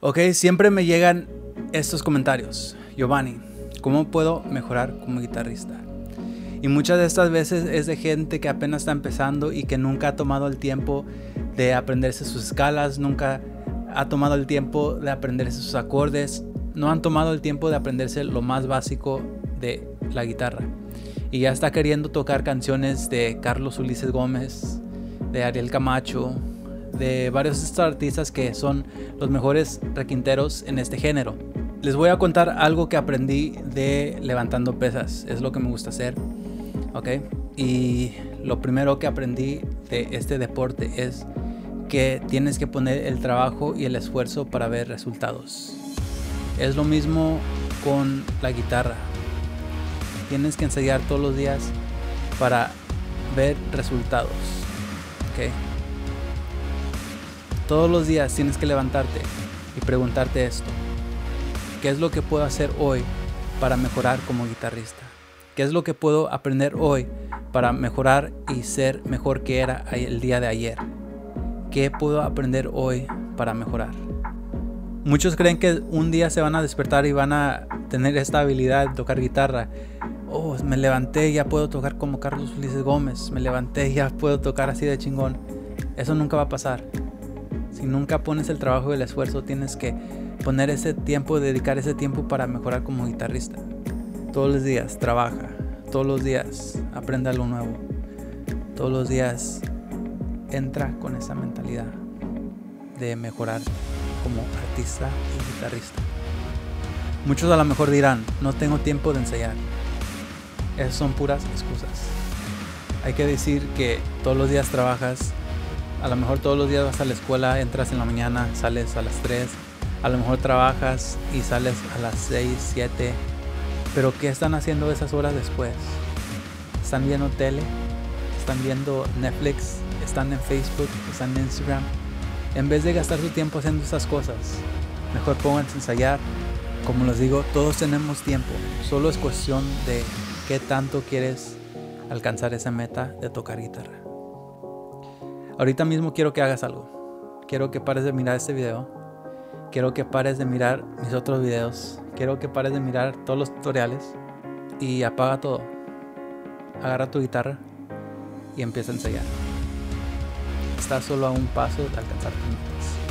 Ok, siempre me llegan estos comentarios. Giovanni, ¿cómo puedo mejorar como guitarrista? Y muchas de estas veces es de gente que apenas está empezando y que nunca ha tomado el tiempo de aprenderse sus escalas, nunca ha tomado el tiempo de aprenderse sus acordes, no han tomado el tiempo de aprenderse lo más básico de la guitarra. Y ya está queriendo tocar canciones de Carlos Ulises Gómez, de Ariel Camacho, de varios de estos artistas que son los mejores requinteros en este género. Les voy a contar algo que aprendí de levantando pesas, es lo que me gusta hacer, ¿ok? Y lo primero que aprendí de este deporte es que tienes que poner el trabajo y el esfuerzo para ver resultados. Es lo mismo con la guitarra. Tienes que ensayar todos los días para ver resultados. ¿ok? Todos los días tienes que levantarte y preguntarte esto. ¿Qué es lo que puedo hacer hoy para mejorar como guitarrista? ¿Qué es lo que puedo aprender hoy para mejorar y ser mejor que era el día de ayer? ¿Qué puedo aprender hoy para mejorar? Muchos creen que un día se van a despertar y van a tener esta habilidad de tocar guitarra. Oh, me levanté ya puedo tocar como Carlos Ulises Gómez. Me levanté ya puedo tocar así de chingón. Eso nunca va a pasar. Si nunca pones el trabajo y el esfuerzo, tienes que poner ese tiempo, dedicar ese tiempo para mejorar como guitarrista. Todos los días trabaja, todos los días aprende algo nuevo, todos los días entra con esa mentalidad de mejorar como artista y guitarrista. Muchos a lo mejor dirán, no tengo tiempo de ensayar. Esas son puras excusas. Hay que decir que todos los días trabajas a lo mejor todos los días vas a la escuela, entras en la mañana, sales a las 3. A lo mejor trabajas y sales a las 6, 7. Pero ¿qué están haciendo esas horas después? ¿Están viendo tele? ¿Están viendo Netflix? ¿Están en Facebook? ¿Están en Instagram? En vez de gastar su tiempo haciendo esas cosas, mejor pónganse a ensayar. Como les digo, todos tenemos tiempo. Solo es cuestión de qué tanto quieres alcanzar esa meta de tocar guitarra. Ahorita mismo quiero que hagas algo. Quiero que pares de mirar este video. Quiero que pares de mirar mis otros videos. Quiero que pares de mirar todos los tutoriales. Y apaga todo. Agarra tu guitarra y empieza a ensayar. Estás solo a un paso de alcanzar tus metas.